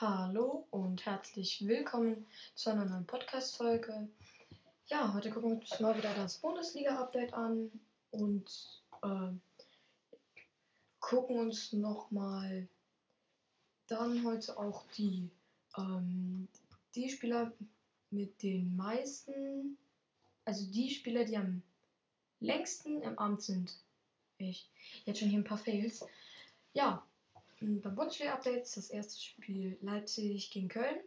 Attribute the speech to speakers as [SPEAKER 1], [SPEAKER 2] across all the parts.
[SPEAKER 1] Hallo und herzlich willkommen zu einer neuen Podcast-Folge. Ja, heute gucken wir uns mal wieder das Bundesliga-Update an und äh, gucken uns nochmal dann heute auch die, ähm, die Spieler mit den meisten, also die Spieler, die am längsten im Amt sind. Ich jetzt schon hier ein paar Fails. Ja, beim Bundesliga-Update ist das erste Spiel Leipzig gegen Köln.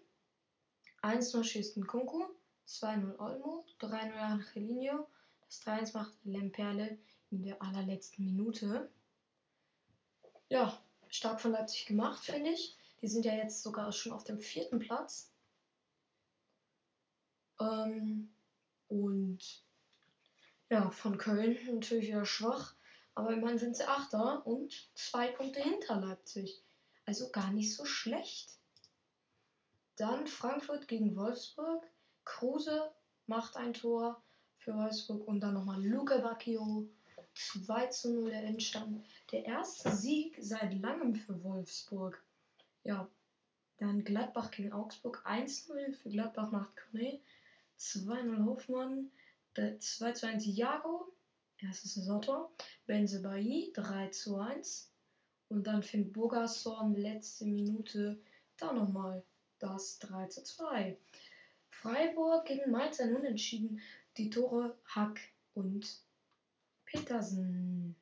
[SPEAKER 1] 1-0 schießt Kunku, 2-0 Olmo, 3-0 Angelino. Das 3-1 macht Lemperle in der allerletzten Minute. Ja, stark von Leipzig gemacht, finde ich. Die sind ja jetzt sogar schon auf dem vierten Platz. Ähm, und ja, von Köln natürlich wieder schwach. Aber immerhin sind sie Achter und zwei Punkte hinter Leipzig. Also gar nicht so schlecht. Dann Frankfurt gegen Wolfsburg. Kruse macht ein Tor für Wolfsburg und dann nochmal Luca Bacchio. 2 zu 0 der Endstand. Der erste Sieg seit langem für Wolfsburg. Ja, dann Gladbach gegen Augsburg. 1-0 für Gladbach macht Kone. 2-0 Hofmann. 2 zu 1 Jago erstes Saisontor. Benzebaini 3 zu 1. Und dann findet Bogason letzte Minute da nochmal das 3 zu 2. Freiburg gegen Mainz ein Unentschieden. Die Tore Hack und Petersen.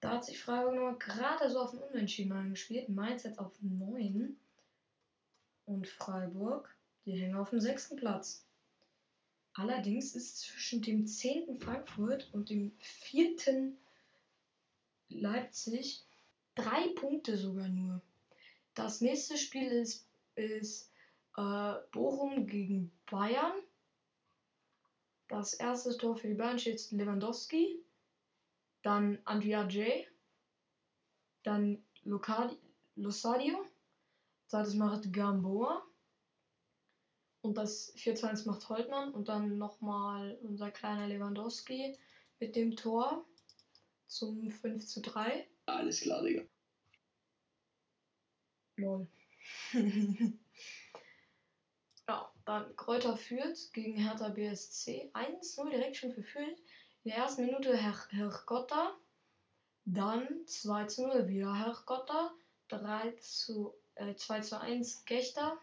[SPEAKER 1] Da hat sich Freiburg nur gerade so auf den Unentschieden angespielt. Mainz jetzt auf 9. Und Freiburg, die hängen auf dem sechsten Platz. Allerdings ist zwischen dem 10. Frankfurt und dem 4. Leipzig drei Punkte sogar nur. Das nächste Spiel ist, ist äh, Bochum gegen Bayern. Das erste Tor für die Bayern steht Lewandowski. Dann Andrea J. Dann Losadio. Zweites macht Gamboa. Und das 4 zu 1 macht Holtmann und dann nochmal unser kleiner Lewandowski mit dem Tor zum 5 zu 3.
[SPEAKER 2] Alles klar, Digga.
[SPEAKER 1] Lol. ja, dann Kräuter führt gegen Hertha BSC. 1-0 direkt schon für Fürth. In der ersten Minute Herr, Herr Gotta. Dann 2 zu 0 wieder Herr Gotta. 3 zu, äh, 2 zu 1 Gechter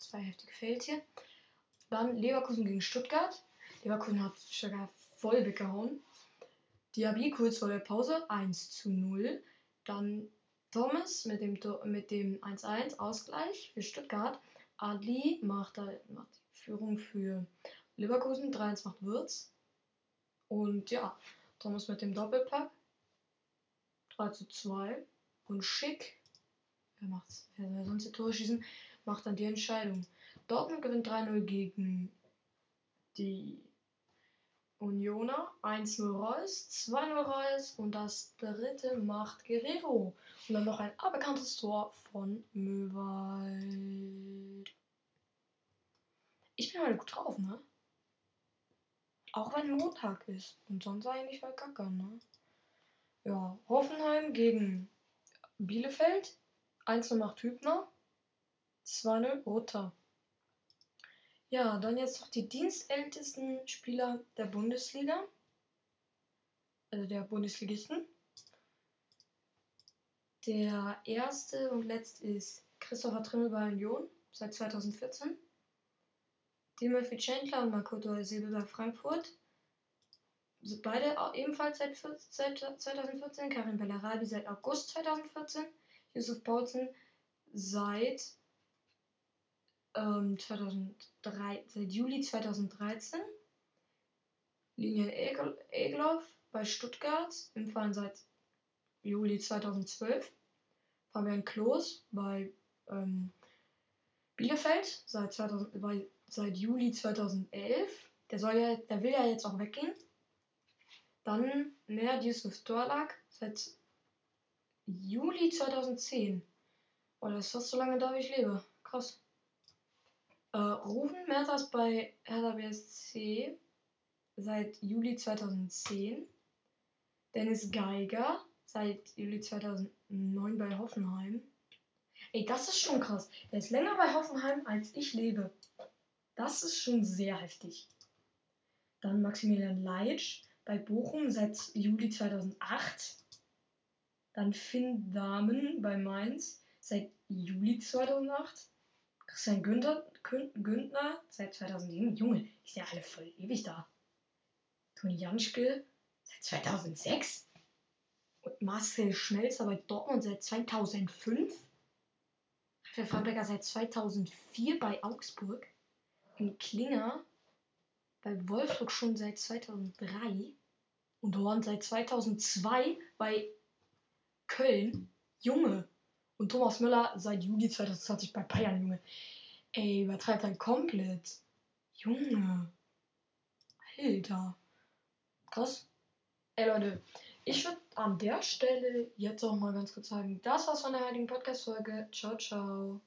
[SPEAKER 1] zwei heftige Fails hier. Dann Leverkusen gegen Stuttgart. Leverkusen hat Stuttgart voll weggehauen. Diaby kurz vor der Pause 1 zu 0. Dann Thomas mit dem, mit dem 1-1 Ausgleich für Stuttgart. Adli macht, macht die Führung für Leverkusen. 3-1 macht Würz. Und ja, Thomas mit dem Doppelpack. 3 zu 2. Und Schick. Wer macht's? Wer soll sonst die Tore schießen? Macht dann die Entscheidung. Dortmund gewinnt 3-0 gegen die Unioner. 1-0 Reus, 2-0 Reus und das dritte macht Guerrero. Und dann noch ein aberkanntes Tor von Möwald. Ich bin heute gut drauf, ne? Auch wenn Montag ist. Und sonst eigentlich voll kacke, ne? Ja, Hoffenheim gegen Bielefeld. 1-0 macht Hübner. 2-0 Roter. Ja, dann jetzt noch die dienstältesten Spieler der Bundesliga. Also der Bundesligisten. Der erste und letzte ist Christopher Trimmel bei Union seit 2014. Timothy Chandler und Makoto Sebe bei Frankfurt. Beide ebenfalls seit, seit 2014. Karim Bellarabi seit August 2014. Yusuf Paulsen seit ähm, 2003, seit Juli 2013. Linien Egloff bei Stuttgart im Verein seit Juli 2012. Fabian Klos bei ähm, Bielefeld seit, 2000, bei, seit Juli 2011. Der, soll ja, der will ja jetzt auch weggehen. Dann Mert Yusuf Dorlak seit Juli 2010. Oh, das ist fast so lange da, wie ich lebe. Krass. Äh, Rufen Mertas bei Hertha BSC seit Juli 2010. Dennis Geiger seit Juli 2009 bei Hoffenheim. Ey, das ist schon krass. Der ist länger bei Hoffenheim, als ich lebe. Das ist schon sehr heftig. Dann Maximilian Leitsch bei Bochum seit Juli 2008. Dann Finn Dahmen bei Mainz seit Juli 2008. Christian Günther, Günther seit 2007. Junge, sind ja alle voll ewig da. Toni Janschke seit 2006. Und Marcel Schmelzer bei Dortmund seit 2005. Raphael Framberger seit 2004 bei Augsburg. Und Klinger bei Wolfsburg schon seit 2003. Und Horn seit 2002 bei Köln. Junge. Und Thomas Müller seit Juli 2020 bei Bayern, Junge. Ey, übertreibt halt komplett. Junge. Alter. Krass. Ey, Leute. Ich würde an der Stelle jetzt auch mal ganz kurz sagen, das war's von der heutigen Podcast-Folge. Ciao, ciao.